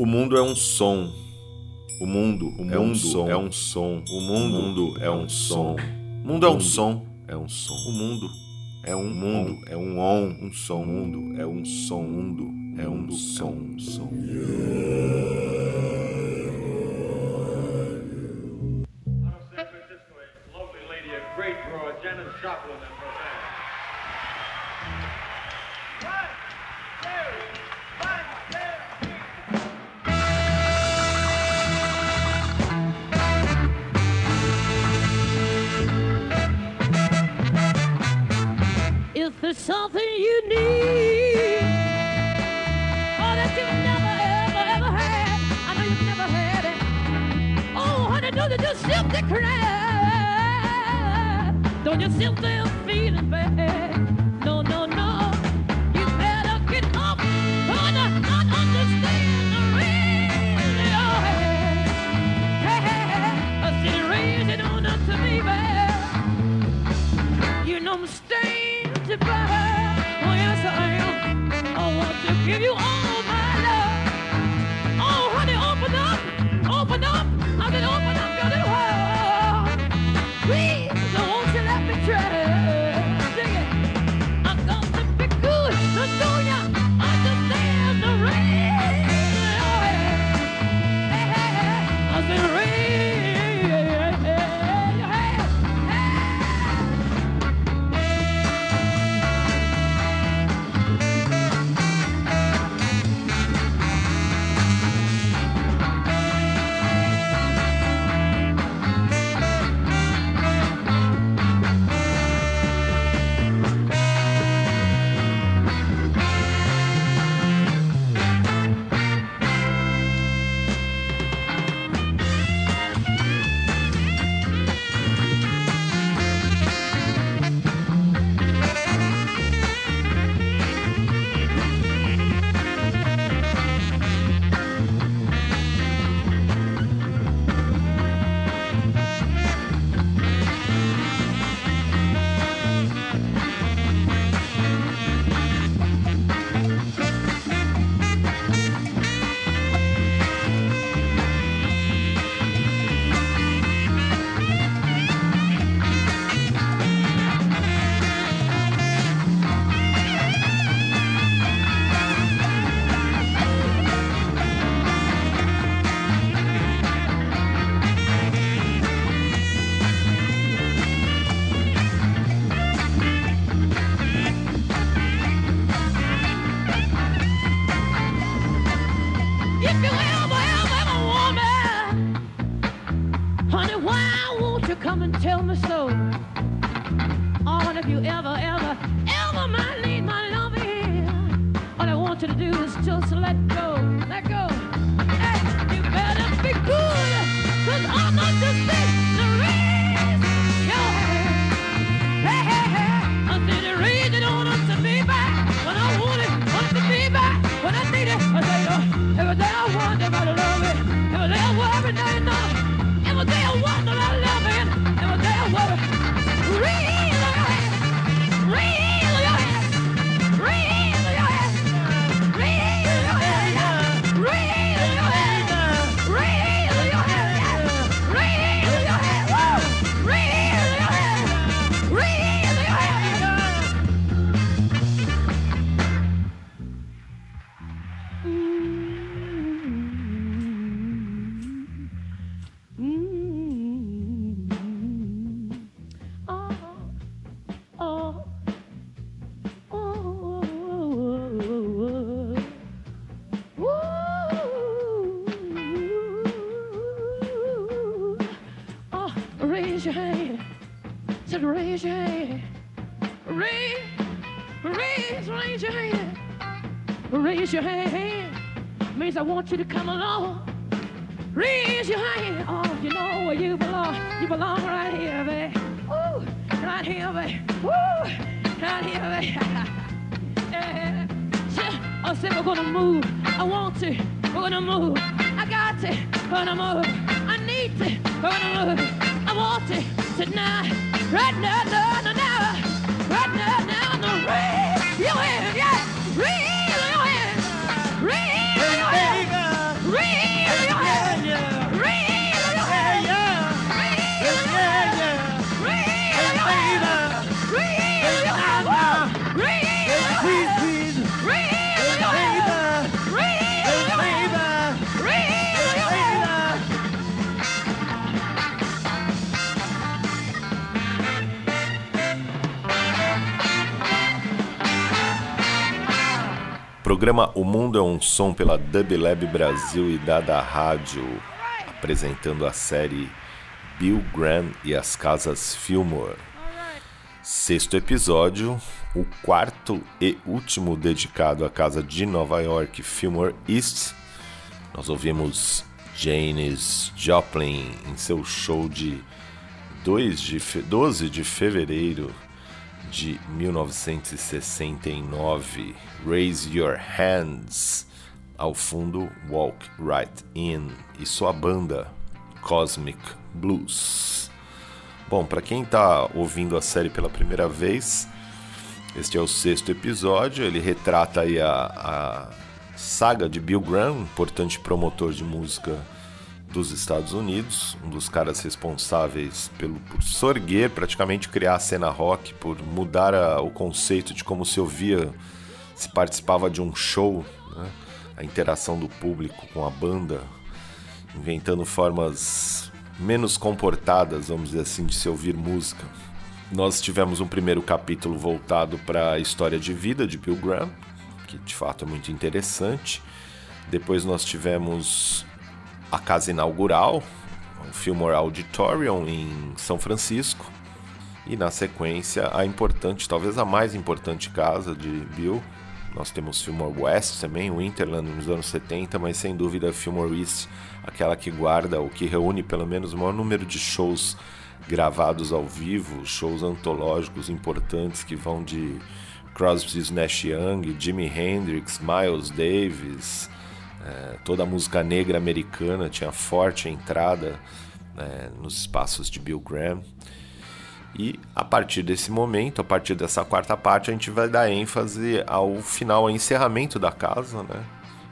O mundo é um som. O mundo, o mundo é um som. É um som. O mundo, o mundo é um som. O mundo é um som. É um som. O mundo é um mundo. É um on. Um som. O mundo é um som. mundo é um som. som. you're still there. Programa O Mundo é um Som pela Dub Lab Brasil e Dada Rádio, apresentando a série Bill Graham e as Casas Fillmore. Sexto episódio, o quarto e último dedicado à casa de Nova York, Fillmore East. Nós ouvimos Janis Joplin em seu show de 2 de 12 de fevereiro de 1969, Raise Your Hands, ao fundo Walk Right In e sua banda Cosmic Blues. Bom, para quem está ouvindo a série pela primeira vez, este é o sexto episódio. Ele retrata aí a, a saga de Bill Graham, importante promotor de música dos Estados Unidos, um dos caras responsáveis pelo, por sorguer, praticamente criar a cena rock, por mudar a, o conceito de como se ouvia, se participava de um show, né? a interação do público com a banda, inventando formas menos comportadas, vamos dizer assim, de se ouvir música. Nós tivemos um primeiro capítulo voltado para a história de vida de Bill Graham, que de fato é muito interessante. Depois nós tivemos a casa inaugural, o Fillmore Auditorium em São Francisco. E na sequência, a importante, talvez a mais importante casa de Bill. Nós temos Fillmore West também, o Interland nos anos 70, mas sem dúvida Fillmore East, aquela que guarda, o que reúne pelo menos o maior número de shows gravados ao vivo, shows antológicos importantes que vão de Crosby, Nash Young, Jimi Hendrix, Miles Davis, é, toda a música negra americana tinha forte entrada né, nos espaços de Bill Graham. E a partir desse momento, a partir dessa quarta parte, a gente vai dar ênfase ao final, ao encerramento da casa, né?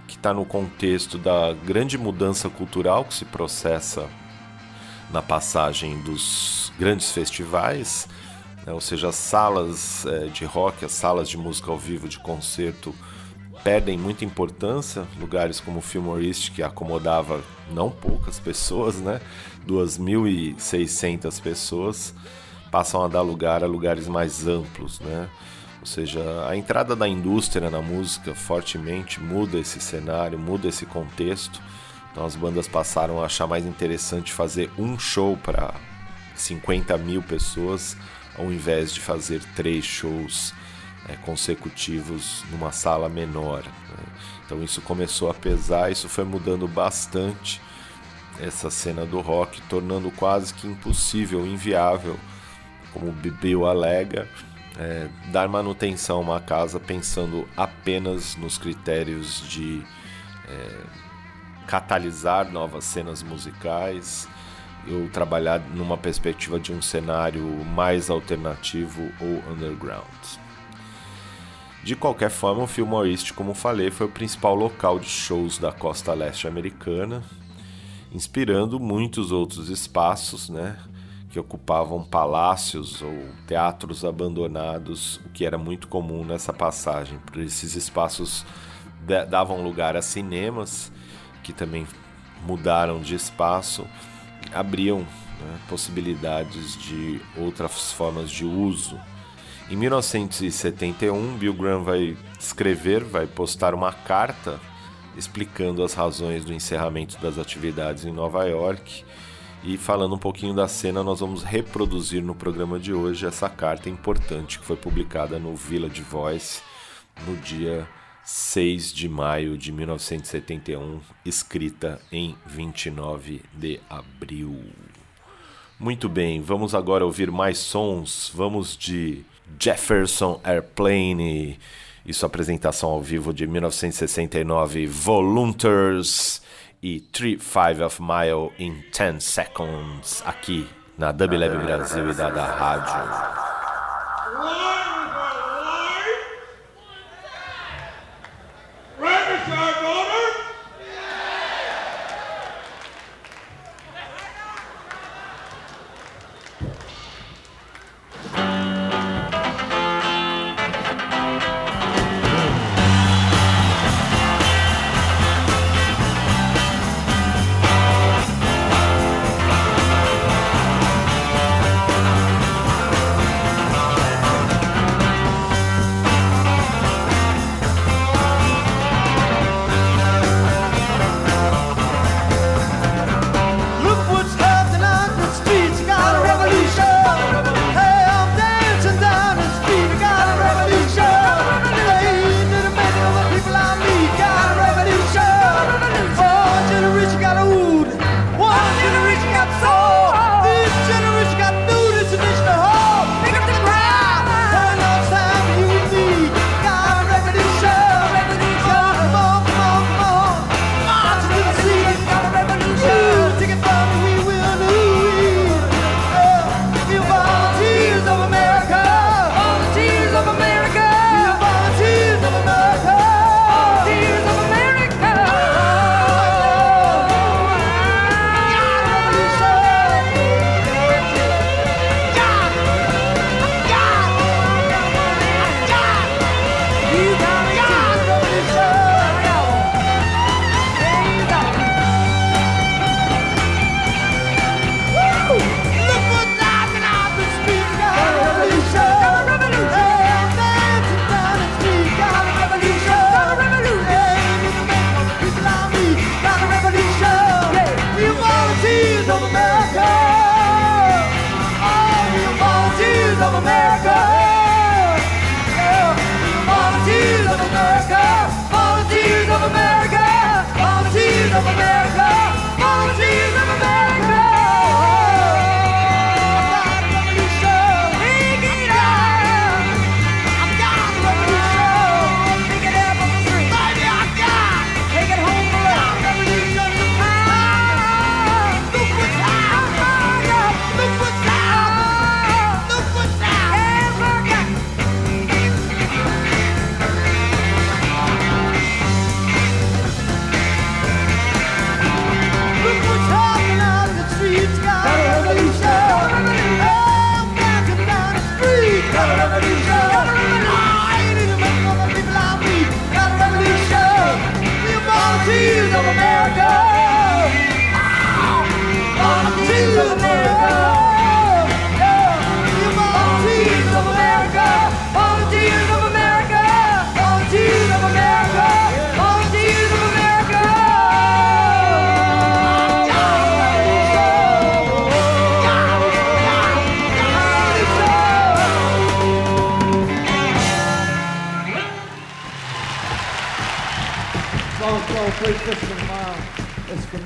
que está no contexto da grande mudança cultural que se processa na passagem dos grandes festivais, né? ou seja, as salas é, de rock, as salas de música ao vivo, de concerto, perdem muita importância. Lugares como o Fillmore East, que acomodava não poucas pessoas, né? 2.600 pessoas, passam a dar lugar a lugares mais amplos, né? Ou seja, a entrada da indústria na música fortemente muda esse cenário, muda esse contexto. Então as bandas passaram a achar mais interessante fazer um show para 50 mil pessoas, ao invés de fazer três shows é, consecutivos numa sala menor. Né? Então isso começou a pesar, isso foi mudando bastante essa cena do rock, tornando quase que impossível, inviável, como o Bill alega, é, dar manutenção a uma casa pensando apenas nos critérios de é, catalisar novas cenas musicais ou trabalhar numa perspectiva de um cenário mais alternativo ou underground. De qualquer forma, o Fillmore como falei, foi o principal local de shows da costa leste americana, inspirando muitos outros espaços, né, que ocupavam palácios ou teatros abandonados, o que era muito comum nessa passagem. Esses espaços davam lugar a cinemas, que também mudaram de espaço, abriam né, possibilidades de outras formas de uso em 1971, Bill Graham vai escrever, vai postar uma carta explicando as razões do encerramento das atividades em Nova York. E falando um pouquinho da cena, nós vamos reproduzir no programa de hoje essa carta importante que foi publicada no Village Voice no dia 6 de maio de 1971, escrita em 29 de abril. Muito bem, vamos agora ouvir mais sons. Vamos de Jefferson Airplane e sua apresentação ao vivo de 1969, Volunteers e 3 of Mile in 10 Seconds, aqui na Dub Brasil e da, da Rádio.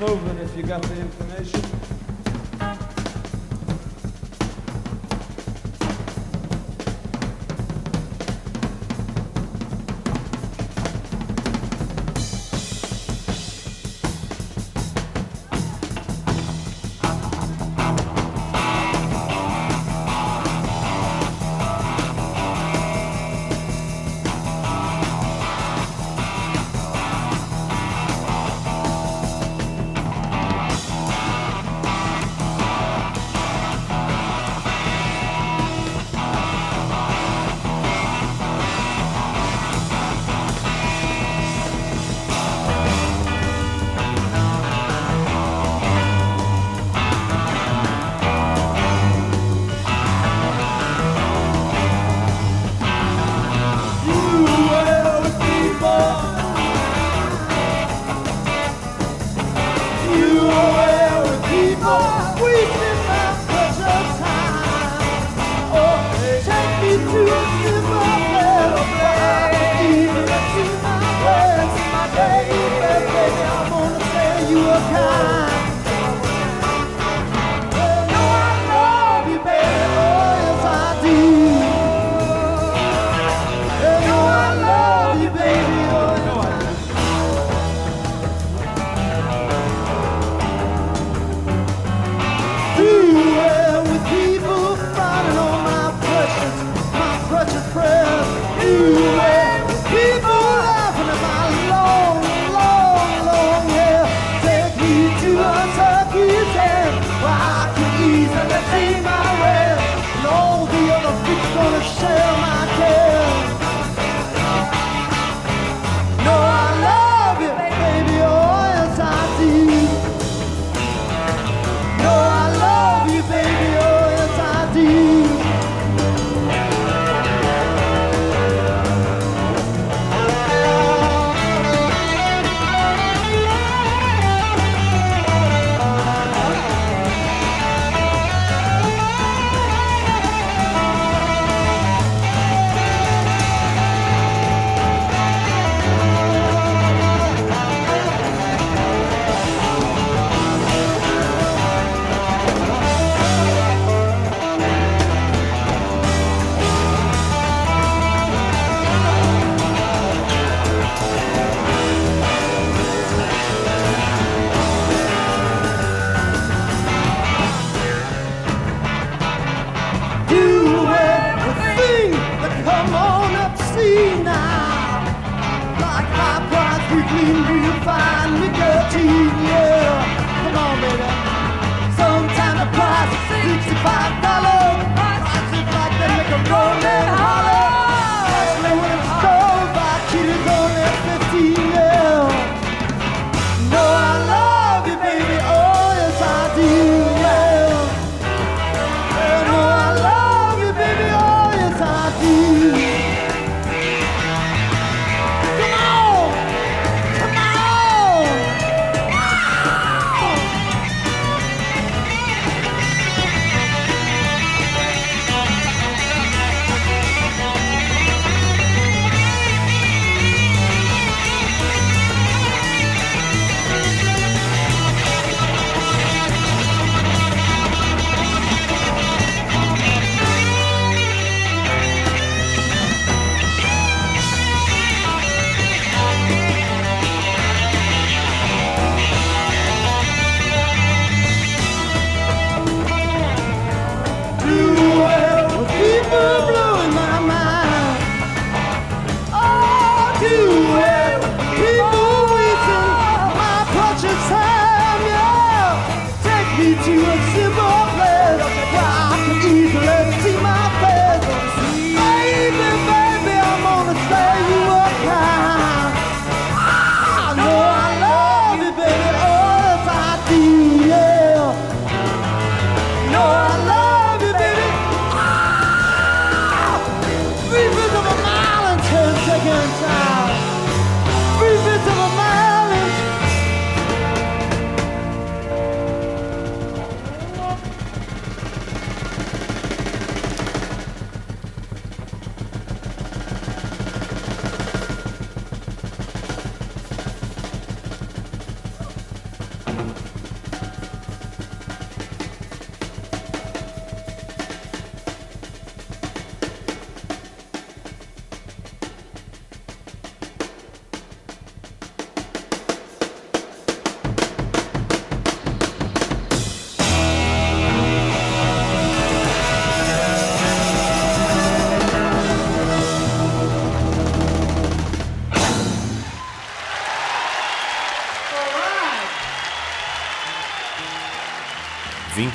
Moving if you got the information.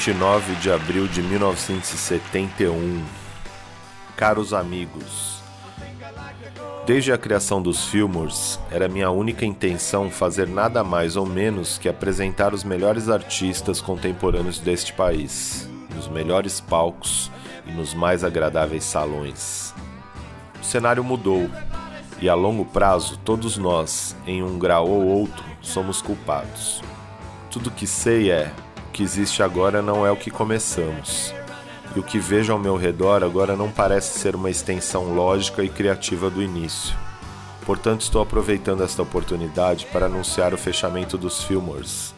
29 de abril de 1971. Caros amigos, desde a criação dos Fillmores, era minha única intenção fazer nada mais ou menos que apresentar os melhores artistas contemporâneos deste país, nos melhores palcos e nos mais agradáveis salões. O cenário mudou e a longo prazo todos nós, em um grau ou outro, somos culpados. Tudo que sei é: que existe agora não é o que começamos. E o que vejo ao meu redor agora não parece ser uma extensão lógica e criativa do início. Portanto, estou aproveitando esta oportunidade para anunciar o fechamento dos Fillmores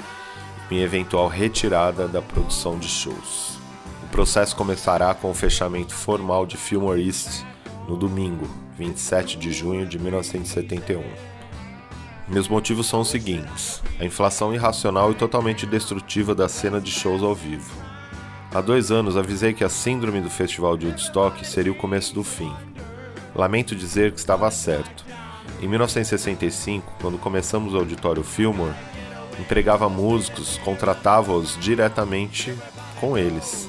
e minha eventual retirada da produção de shows. O processo começará com o fechamento formal de Fillmore East no domingo, 27 de junho de 1971. Meus motivos são os seguintes: a inflação irracional e totalmente destrutiva da cena de shows ao vivo. Há dois anos avisei que a síndrome do Festival de Woodstock seria o começo do fim. Lamento dizer que estava certo. Em 1965, quando começamos o Auditório Fillmore, empregava músicos, contratava-os diretamente com eles.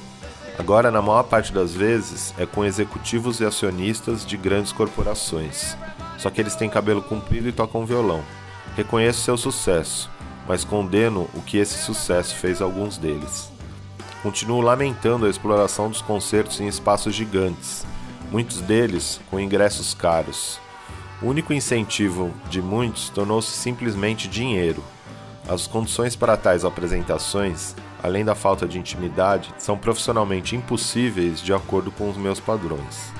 Agora, na maior parte das vezes, é com executivos e acionistas de grandes corporações. Só que eles têm cabelo comprido e tocam violão. Reconheço seu sucesso, mas condeno o que esse sucesso fez a alguns deles. Continuo lamentando a exploração dos concertos em espaços gigantes, muitos deles com ingressos caros. O único incentivo de muitos tornou-se simplesmente dinheiro. As condições para tais apresentações, além da falta de intimidade, são profissionalmente impossíveis de acordo com os meus padrões.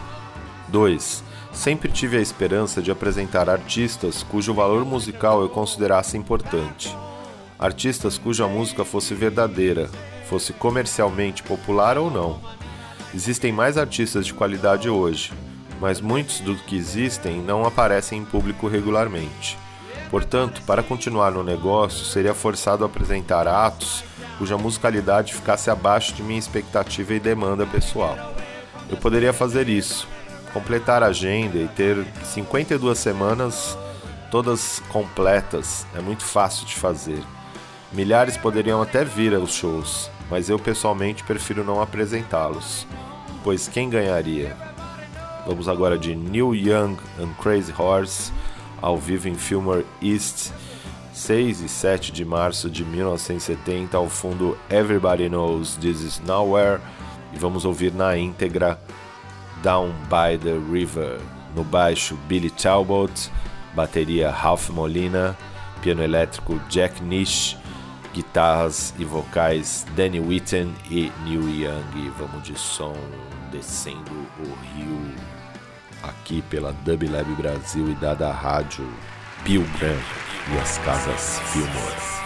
2. Sempre tive a esperança de apresentar artistas cujo valor musical eu considerasse importante. Artistas cuja música fosse verdadeira, fosse comercialmente popular ou não. Existem mais artistas de qualidade hoje, mas muitos dos que existem não aparecem em público regularmente. Portanto, para continuar no negócio, seria forçado a apresentar atos cuja musicalidade ficasse abaixo de minha expectativa e demanda pessoal. Eu poderia fazer isso, completar a agenda e ter 52 semanas todas completas é muito fácil de fazer. Milhares poderiam até vir aos shows, mas eu pessoalmente prefiro não apresentá-los, pois quem ganharia? Vamos agora de Neil Young and Crazy Horse, ao vivo em Fillmore East, 6 e 7 de março de 1970, ao fundo Everybody Knows This Is Nowhere, e vamos ouvir na íntegra Down by the River. No baixo, Billy Talbot, bateria Ralph Molina, piano elétrico Jack Nish, guitarras e vocais Danny Whitten e Neil Young. Vamos de som descendo o rio aqui pela Dub Lab Brasil e dada a rádio Pio Branco e as casas Fillmore.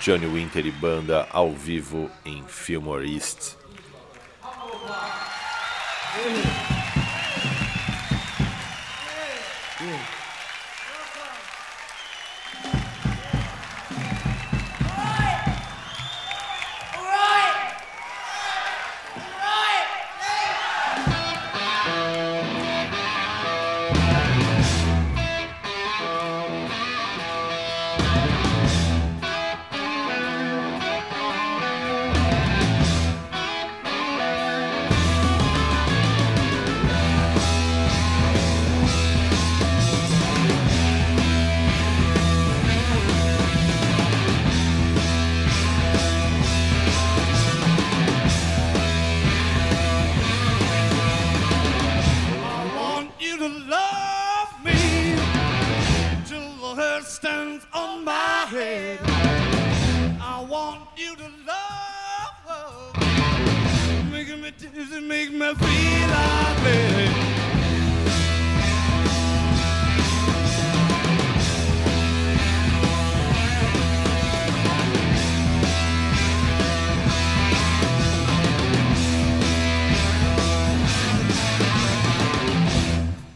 Johnny Winter e banda ao vivo em Fillmore East. stands on my head. I want you to love her. Making me dizzy, make me feel like it.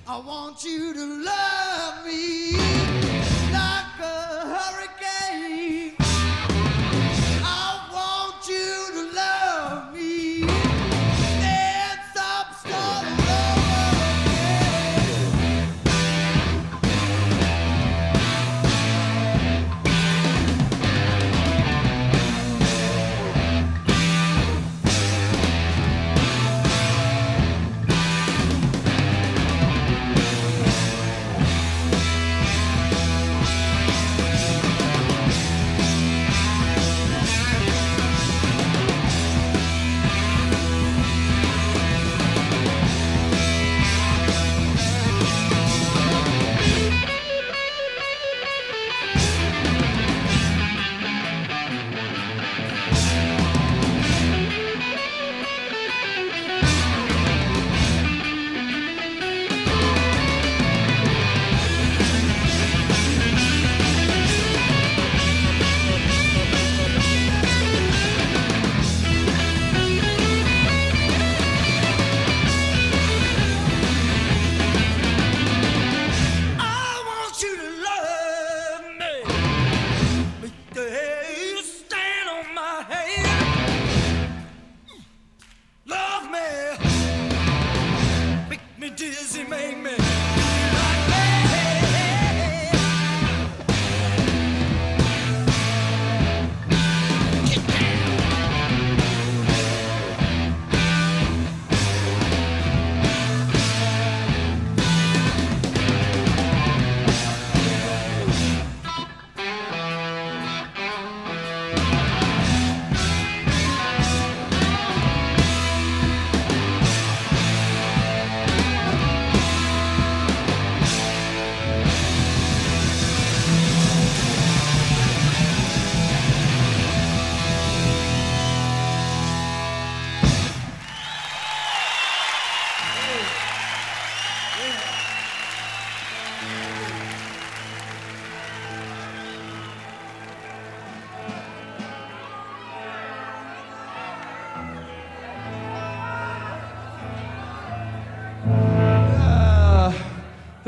I want you to love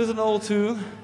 is an old tune.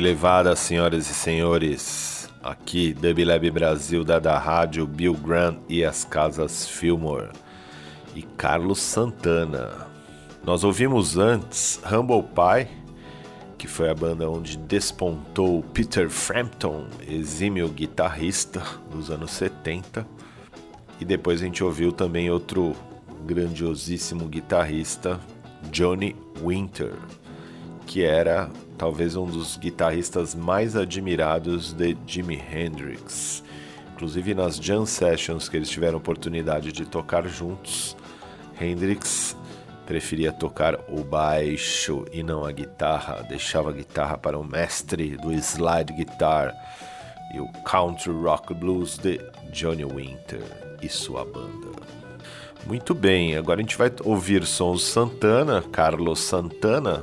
Levada, senhoras e senhores. Aqui, Dub Lab Brasil, da da Rádio, Bill Graham e as Casas Fillmore. E Carlos Santana. Nós ouvimos antes Humble Pie, que foi a banda onde despontou Peter Frampton, exímio guitarrista dos anos 70. E depois a gente ouviu também outro grandiosíssimo guitarrista, Johnny Winter, que era talvez um dos guitarristas mais admirados de Jimi Hendrix. Inclusive nas jam sessions que eles tiveram oportunidade de tocar juntos, Hendrix preferia tocar o baixo e não a guitarra, deixava a guitarra para o mestre do slide guitar e o country rock blues de Johnny Winter e sua banda. Muito bem, agora a gente vai ouvir sons Santana, Carlos Santana,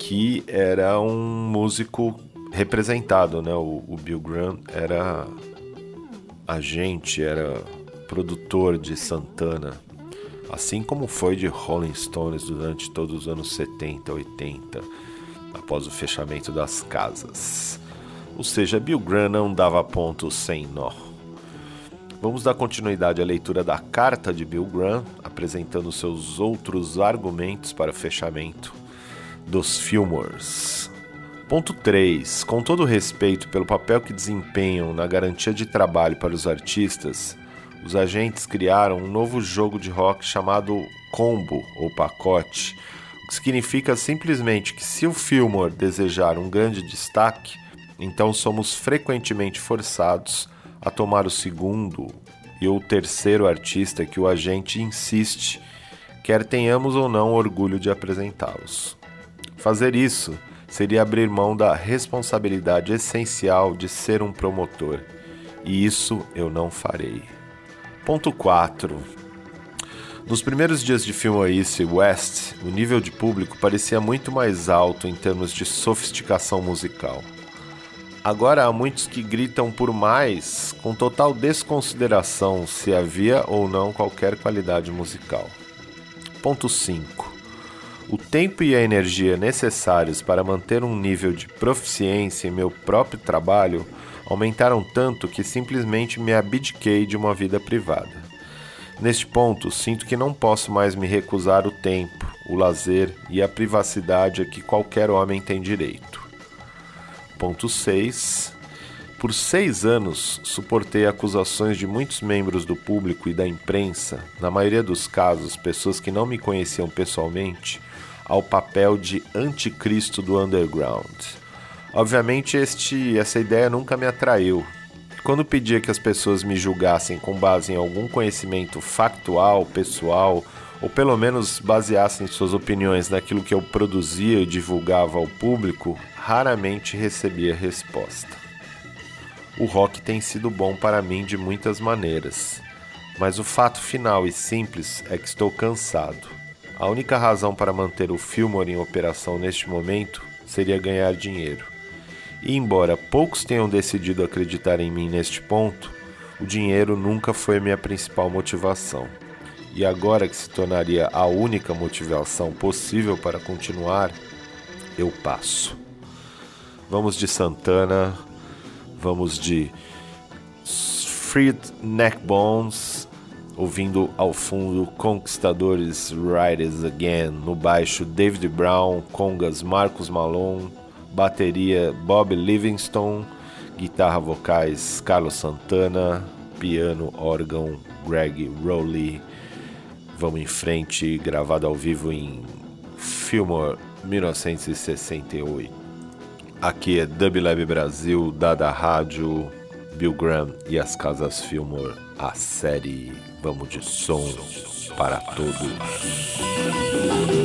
que era um músico representado, né? O, o Bill Graham era agente, era produtor de Santana, assim como foi de Rolling Stones durante todos os anos 70, 80, após o fechamento das casas. Ou seja, Bill Graham não dava ponto sem nó. Vamos dar continuidade à leitura da carta de Bill Graham, apresentando seus outros argumentos para o fechamento dos Fillmores. Ponto 3. Com todo respeito pelo papel que desempenham na garantia de trabalho para os artistas, os agentes criaram um novo jogo de rock chamado combo ou pacote, o que significa simplesmente que se o Fillmore desejar um grande destaque, então somos frequentemente forçados a tomar o segundo e o terceiro artista que o agente insiste, quer tenhamos ou não orgulho de apresentá-los. Fazer isso seria abrir mão da responsabilidade essencial de ser um promotor, e isso eu não farei. Ponto 4. Nos primeiros dias de filme e West, o nível de público parecia muito mais alto em termos de sofisticação musical. Agora há muitos que gritam por mais, com total desconsideração se havia ou não qualquer qualidade musical. Ponto 5. O tempo e a energia necessários para manter um nível de proficiência em meu próprio trabalho aumentaram tanto que simplesmente me abdiquei de uma vida privada. Neste ponto, sinto que não posso mais me recusar o tempo, o lazer e a privacidade a que qualquer homem tem direito. Ponto 6. Por seis anos, suportei acusações de muitos membros do público e da imprensa, na maioria dos casos pessoas que não me conheciam pessoalmente, ao papel de anticristo do underground. Obviamente, este, essa ideia nunca me atraiu. Quando pedia que as pessoas me julgassem com base em algum conhecimento factual, pessoal, ou pelo menos baseassem suas opiniões naquilo que eu produzia e divulgava ao público, raramente recebia resposta. O rock tem sido bom para mim de muitas maneiras, mas o fato final e simples é que estou cansado. A única razão para manter o Fillmore em operação neste momento seria ganhar dinheiro. E embora poucos tenham decidido acreditar em mim neste ponto, o dinheiro nunca foi minha principal motivação. e agora que se tornaria a única motivação possível para continuar, eu passo. Vamos de Santana, vamos de Freed Neckbones, ouvindo ao fundo Conquistadores Riders Again, no baixo David Brown, congas Marcos Malone, bateria Bob Livingston, guitarra vocais Carlos Santana, piano, órgão Greg Rowley. Vamos em frente, gravado ao vivo em Fillmore 1968. Aqui é Dub Lab Brasil, Dada Rádio, Bill Graham e as Casas Fillmore, a série Vamos de Som para Todos.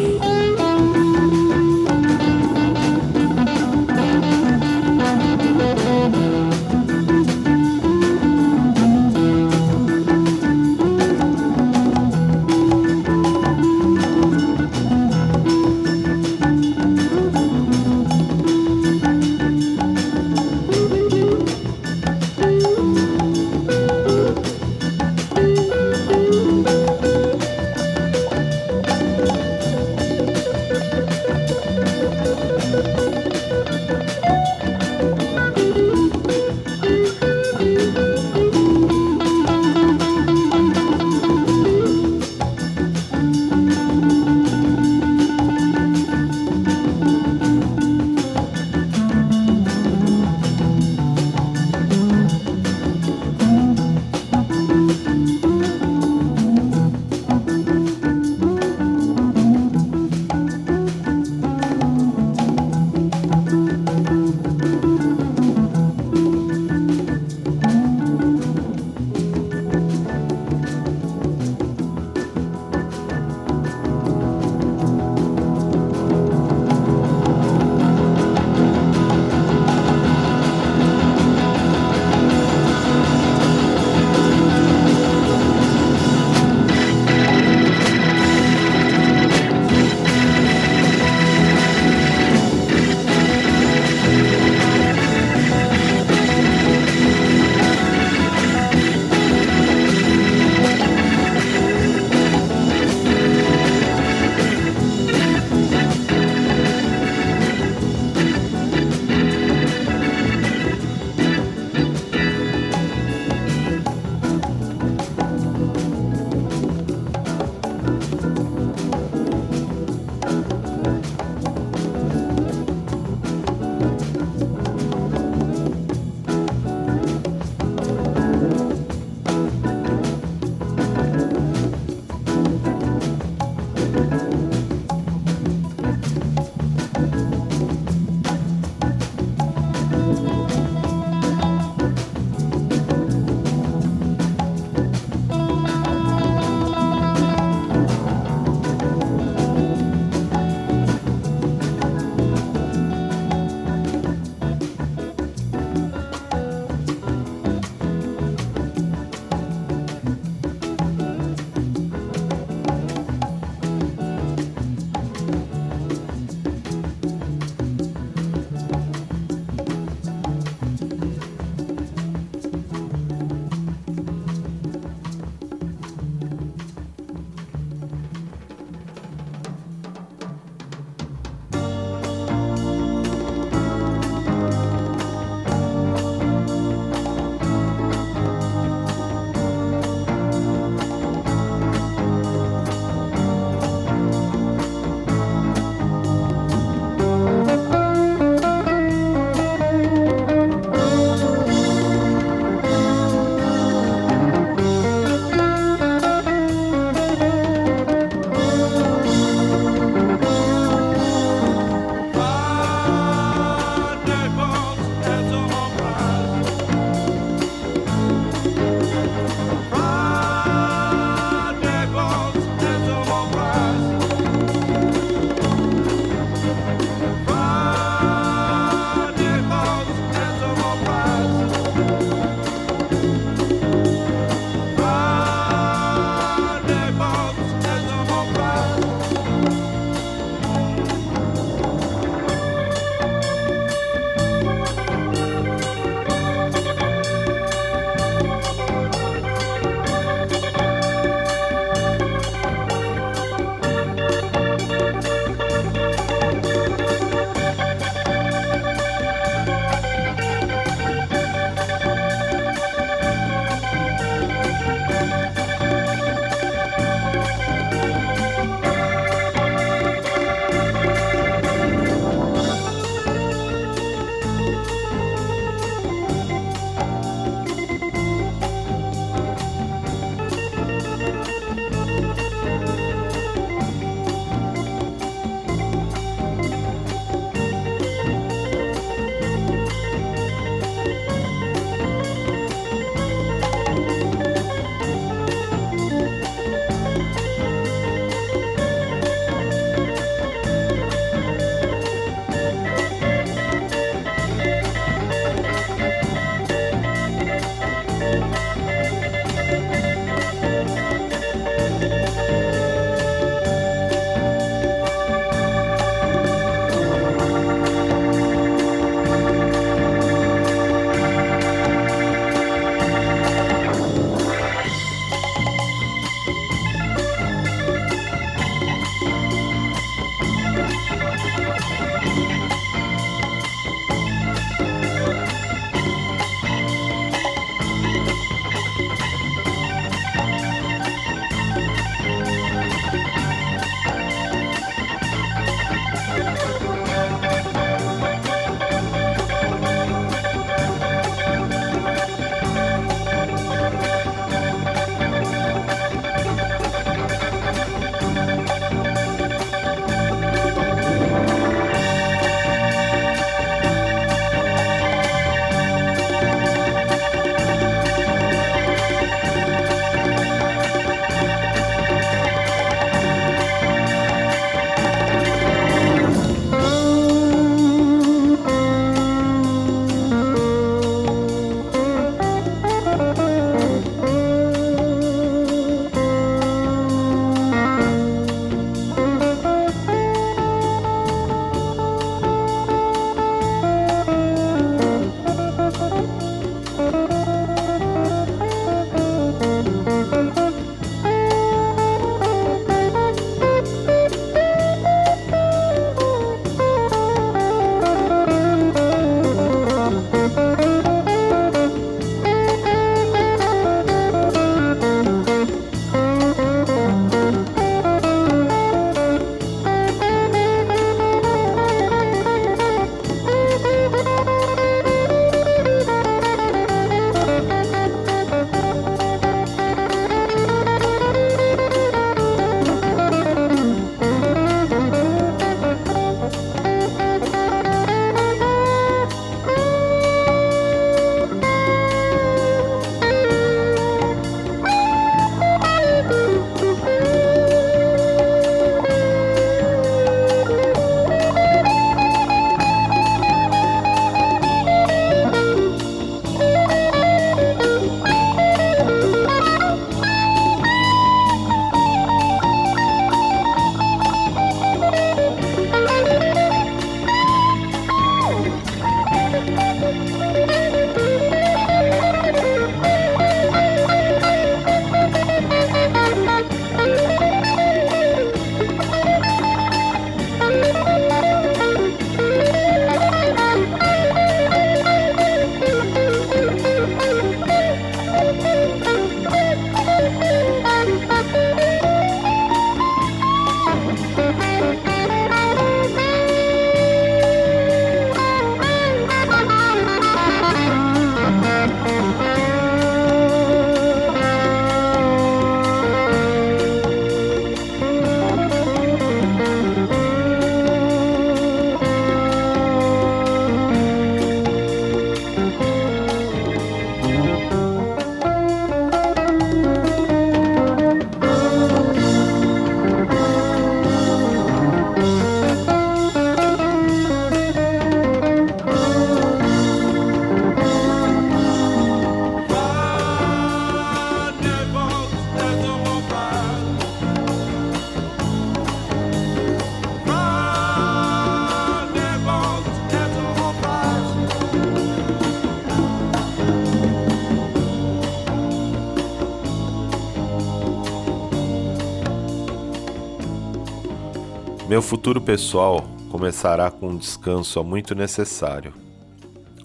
Meu futuro pessoal começará com um descanso muito necessário.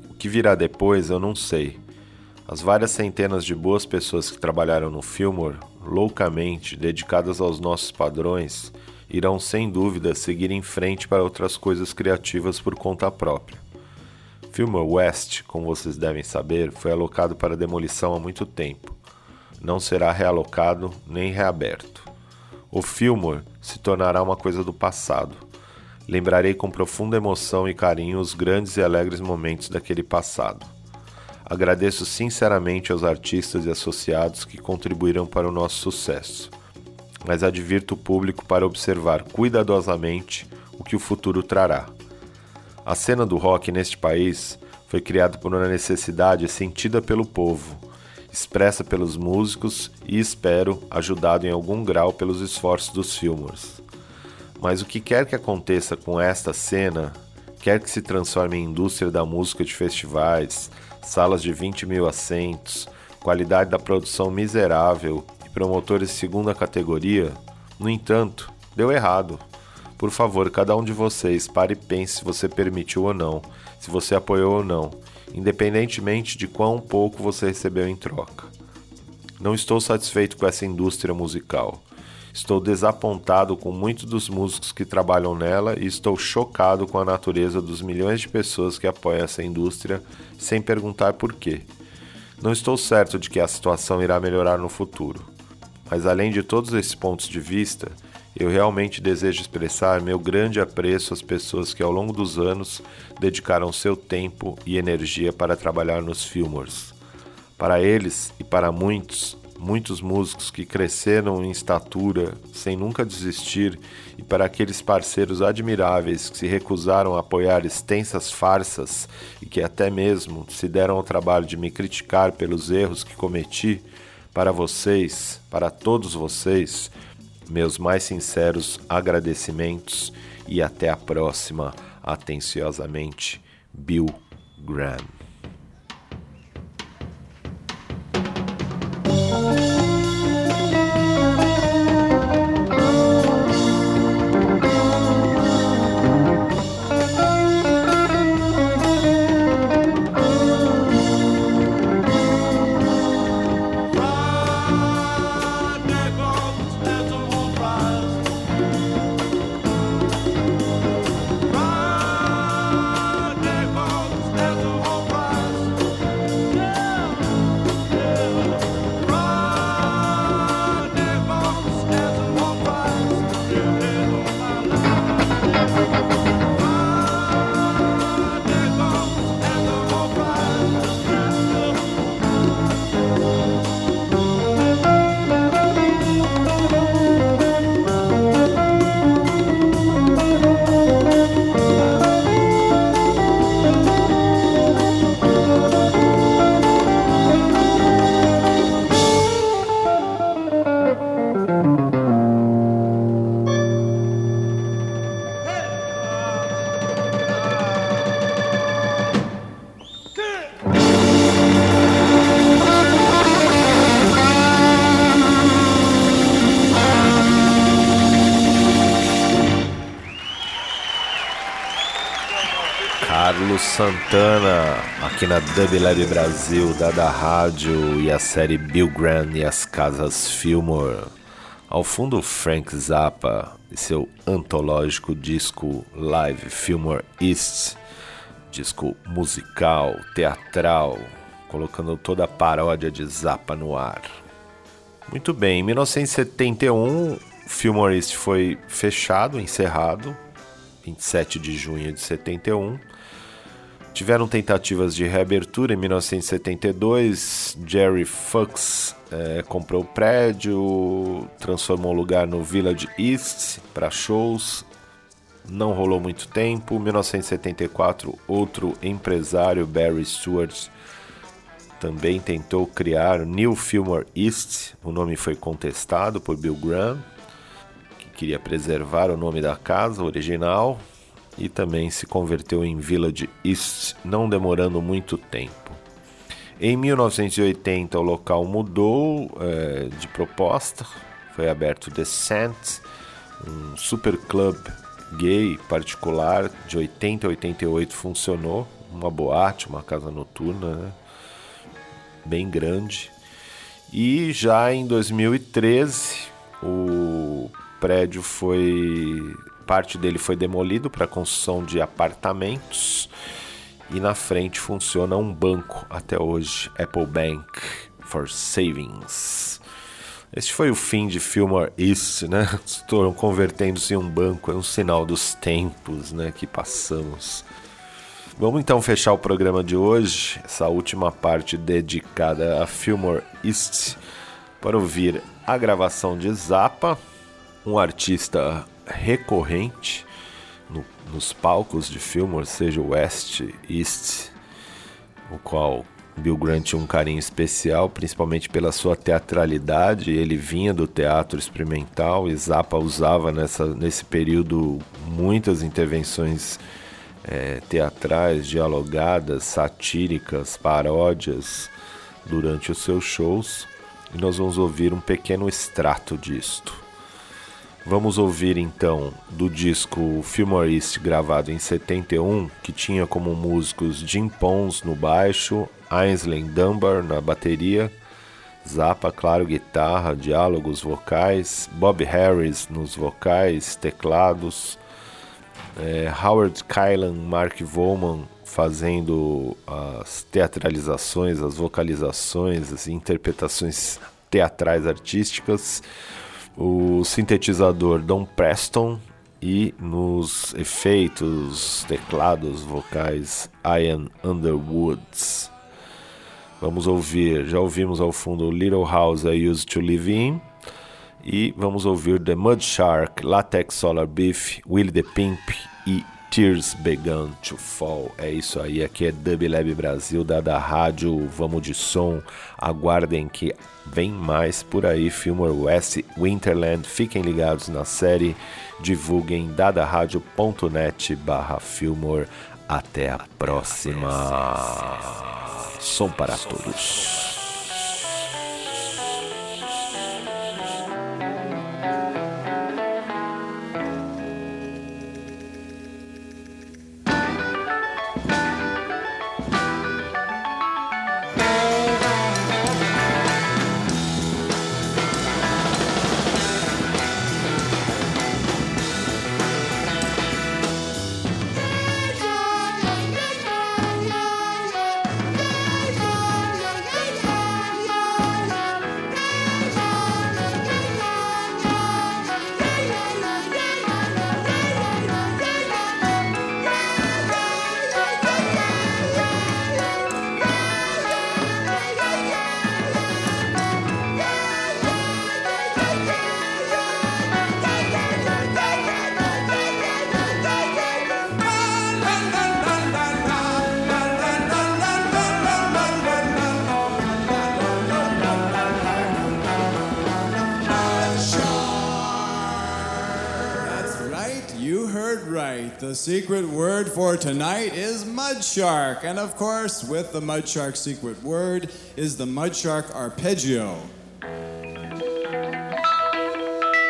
O que virá depois eu não sei. As várias centenas de boas pessoas que trabalharam no Fillmore, loucamente dedicadas aos nossos padrões, irão sem dúvida seguir em frente para outras coisas criativas por conta própria. Fillmore West, como vocês devem saber, foi alocado para demolição há muito tempo. Não será realocado nem reaberto. O Fillmore se tornará uma coisa do passado. Lembrarei com profunda emoção e carinho os grandes e alegres momentos daquele passado. Agradeço sinceramente aos artistas e associados que contribuíram para o nosso sucesso, mas advirto o público para observar cuidadosamente o que o futuro trará. A cena do rock neste país foi criada por uma necessidade sentida pelo povo expressa pelos músicos e, espero, ajudado em algum grau pelos esforços dos Fillmores. Mas o que quer que aconteça com esta cena, quer que se transforme em indústria da música de festivais, salas de 20 mil assentos, qualidade da produção miserável e promotores de segunda categoria, no entanto, deu errado. Por favor, cada um de vocês, pare e pense se você permitiu ou não, se você apoiou ou não, independentemente de quão pouco você recebeu em troca. Não estou satisfeito com essa indústria musical. Estou desapontado com muitos dos músicos que trabalham nela e estou chocado com a natureza dos milhões de pessoas que apoiam essa indústria sem perguntar por quê. Não estou certo de que a situação irá melhorar no futuro. Mas além de todos esses pontos de vista, eu realmente desejo expressar meu grande apreço às pessoas que ao longo dos anos dedicaram seu tempo e energia para trabalhar nos Fillmores. Para eles e para muitos, muitos músicos que cresceram em estatura sem nunca desistir, e para aqueles parceiros admiráveis que se recusaram a apoiar extensas farsas e que até mesmo se deram ao trabalho de me criticar pelos erros que cometi, para vocês, para todos vocês, meus mais sinceros agradecimentos e até a próxima. Atenciosamente, Bill Graham. Dub Lab Brasil, Dada Rádio e a série Bill Graham e as Casas Fillmore. Ao fundo, Frank Zappa e seu antológico disco Live Fillmore East, disco musical, teatral, colocando toda a paródia de Zappa no ar. Muito bem, em 1971, Fillmore East foi fechado, encerrado, 27 de junho de 71. Tiveram tentativas de reabertura em 1972. Jerry Fuchs eh, comprou o prédio, transformou o lugar no Village East para shows. Não rolou muito tempo. 1974, outro empresário, Barry Stewart, também tentou criar New Fillmore East. O nome foi contestado por Bill Graham, que queria preservar o nome da casa original e também se converteu em Village East, não demorando muito tempo. Em 1980 o local mudou é, de proposta, foi aberto The Sant, um super club gay particular de 80 a 88 funcionou, uma boate, uma casa noturna, né? bem grande. E já em 2013 o prédio foi parte dele foi demolido para construção de apartamentos e na frente funciona um banco até hoje, Apple Bank for Savings. Este foi o fim de Fillmore East, né? Estou convertendo-se em um banco, é um sinal dos tempos, né, que passamos. Vamos então fechar o programa de hoje, essa última parte dedicada a Fillmore East, para ouvir a gravação de Zappa, um artista recorrente no, nos palcos de Fillmore, seja West, East, o qual Bill Grant tinha um carinho especial, principalmente pela sua teatralidade. Ele vinha do teatro experimental e Zappa usava nessa, nesse período muitas intervenções é, teatrais, dialogadas, satíricas, paródias durante os seus shows. E nós vamos ouvir um pequeno extrato disto. Vamos ouvir então do disco Fillmore East gravado em 71, que tinha como músicos Jim Pons no baixo, Ainsley Dunbar na bateria, Zappa, claro, guitarra, diálogos vocais, Bob Harris nos vocais, teclados, é, Howard Kylan, Mark Volman fazendo as teatralizações, as vocalizações, as interpretações teatrais artísticas, o sintetizador Don Preston e nos efeitos, teclados, vocais Ian Underwoods. Vamos ouvir, já ouvimos ao fundo Little House I Used to Live In e vamos ouvir The Mud Shark, Latex Solar Beef, Willie the Pimp e Tears Began to Fall. É isso aí, aqui é Dub Lab Brasil, da rádio, vamos de som. Aguardem que vem mais por aí, Filmor West, Winterland. Fiquem ligados na série, divulguem dadarádio.net barra Filmor. Até a próxima. Som para todos. Tonight is mud shark. And of course, with the mud shark secret word is the mud shark arpeggio.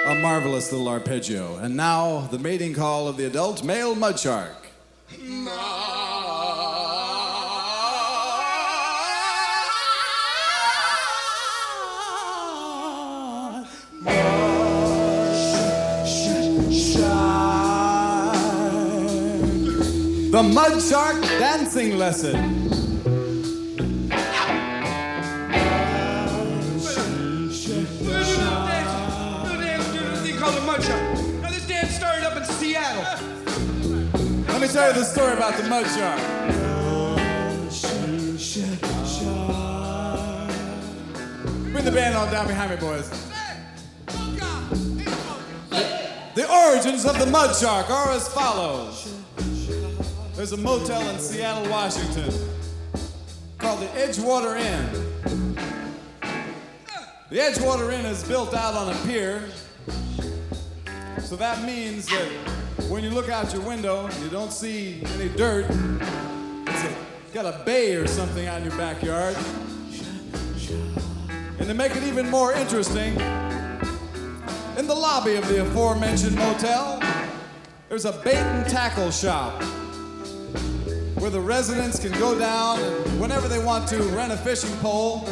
A marvelous little arpeggio. And now, the mating call of the adult male mud shark. The Mud Shark Dancing Lesson. Now this dance started up in Seattle. Let me tell you the story about the Mud Shark. Bring the band on down behind me, boys. The origins of the Mud Shark are as follows. There's a motel in Seattle, Washington called the Edgewater Inn. The Edgewater Inn is built out on a pier, so that means that when you look out your window, you don't see any dirt. It's a, got a bay or something out in your backyard. And to make it even more interesting, in the lobby of the aforementioned motel, there's a bait and tackle shop where the residents can go down whenever they want to rent a fishing pole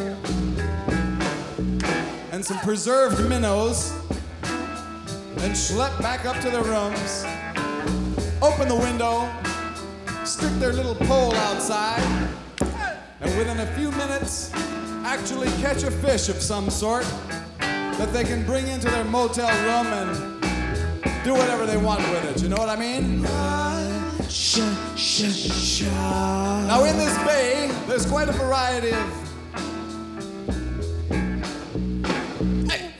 and some preserved minnows and schlep back up to their rooms, open the window, stick their little pole outside, and within a few minutes, actually catch a fish of some sort that they can bring into their motel room and do whatever they want with it. You know what I mean? Now, in this bay, there's quite a variety of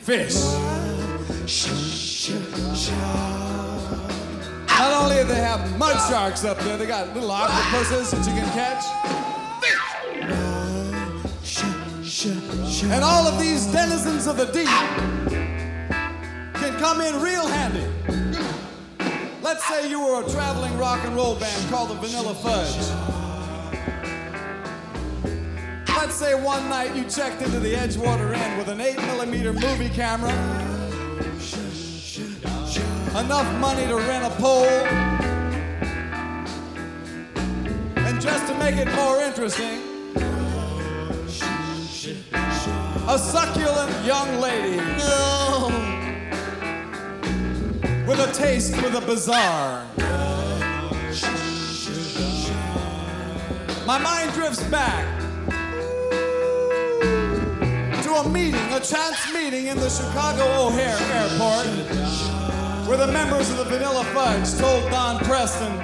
fish. Not only do they have mud sharks up there, they got little octopuses that you can catch. And all of these denizens of the deep can come in real handy. Let's say you were a traveling rock and roll band called the Vanilla Fudge. Let's say one night you checked into the Edgewater Inn with an 8 millimeter movie camera enough money to rent a pole. And just to make it more interesting, a succulent young lady with a taste for the bizarre. My mind drifts back to a meeting, a chance meeting in the Chicago O'Hare Airport, where the members of the Vanilla Fudge told Don Preston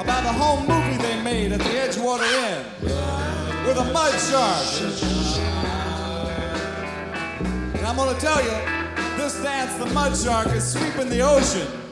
about the home movie they made at the Edgewater Inn with a mud shark. And I'm gonna tell you, this dance, the mud shark, is sweeping the ocean.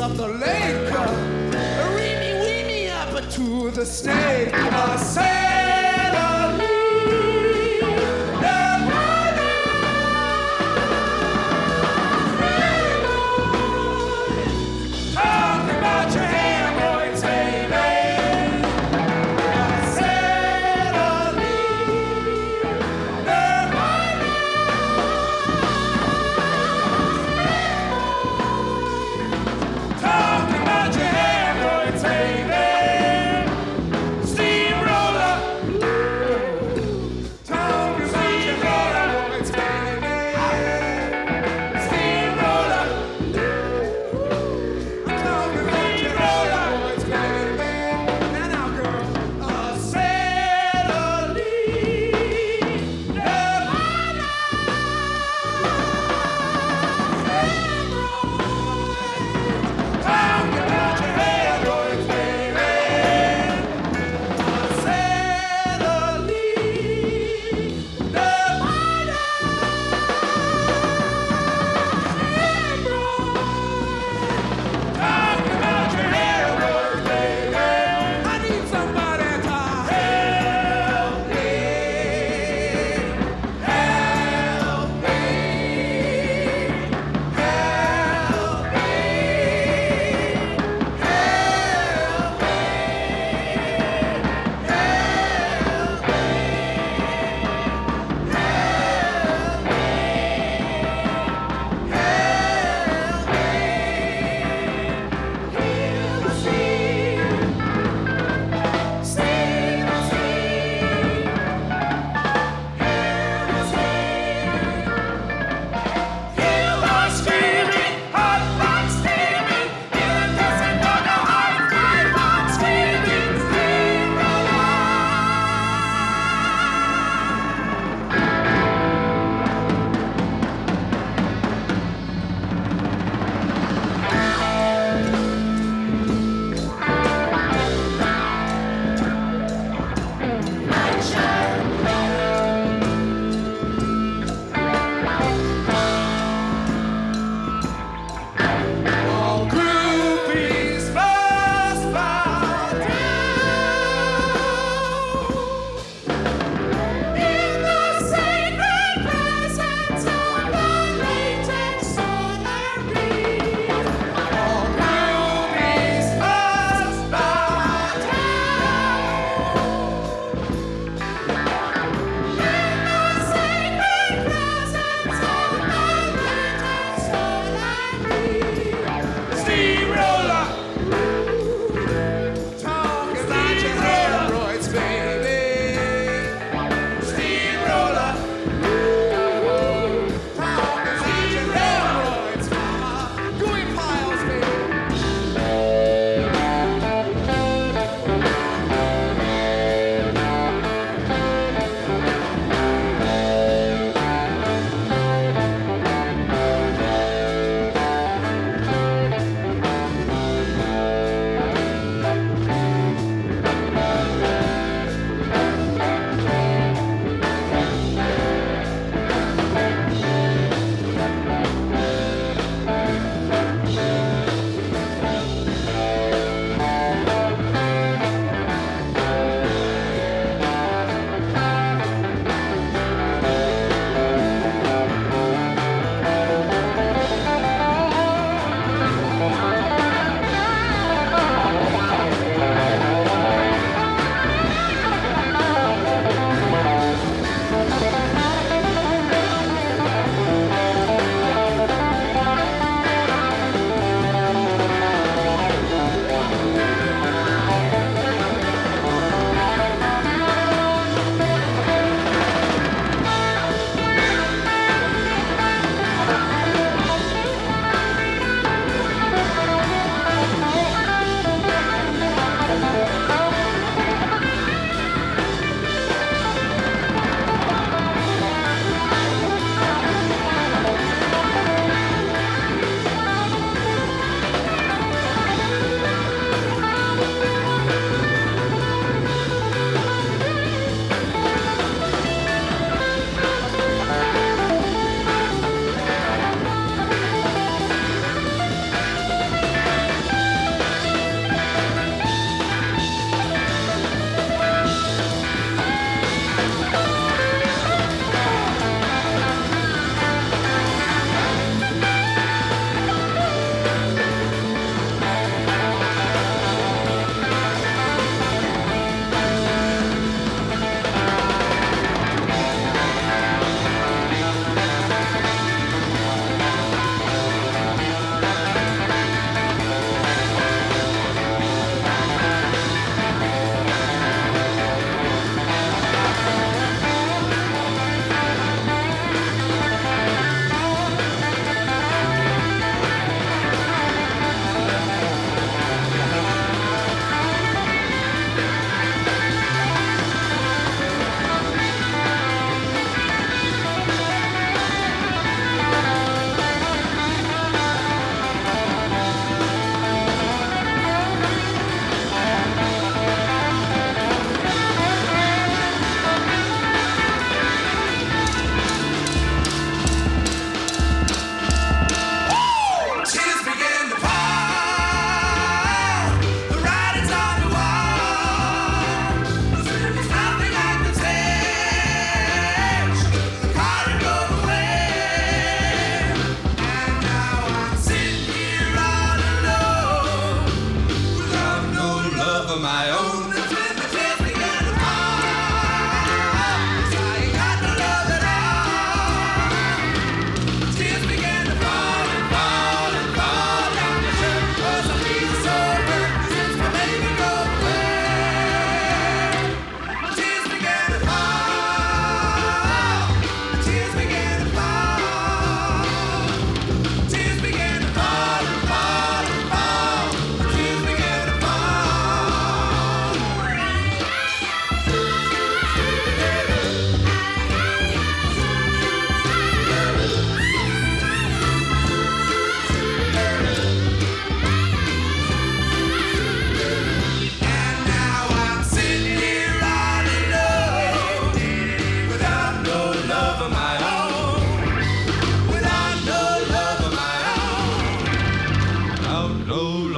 Up the lake. Reamy, weamy up to the snake. I said,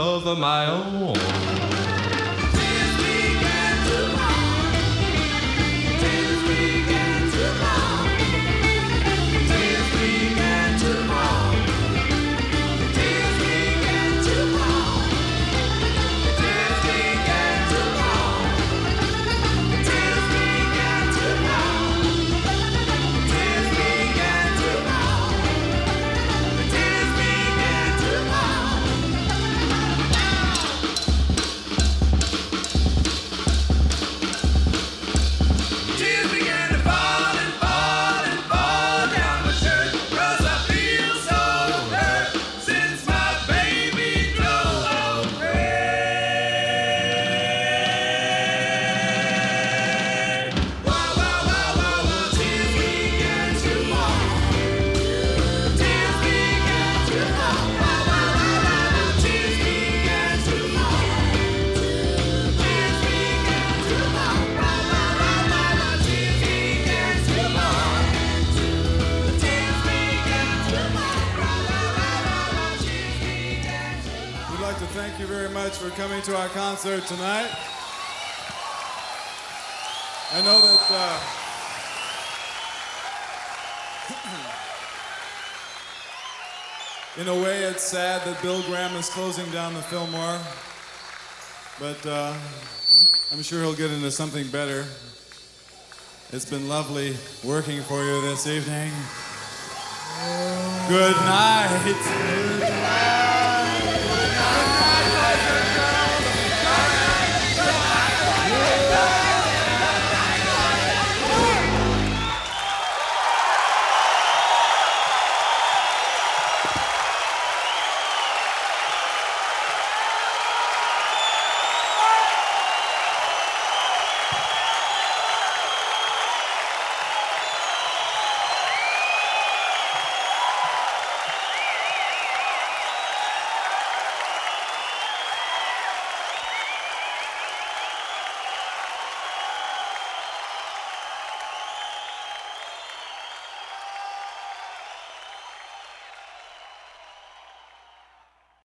love of my own. To our concert tonight. I know that. Uh, in a way, it's sad that Bill Graham is closing down the Fillmore, but uh, I'm sure he'll get into something better. It's been lovely working for you this evening. Good night.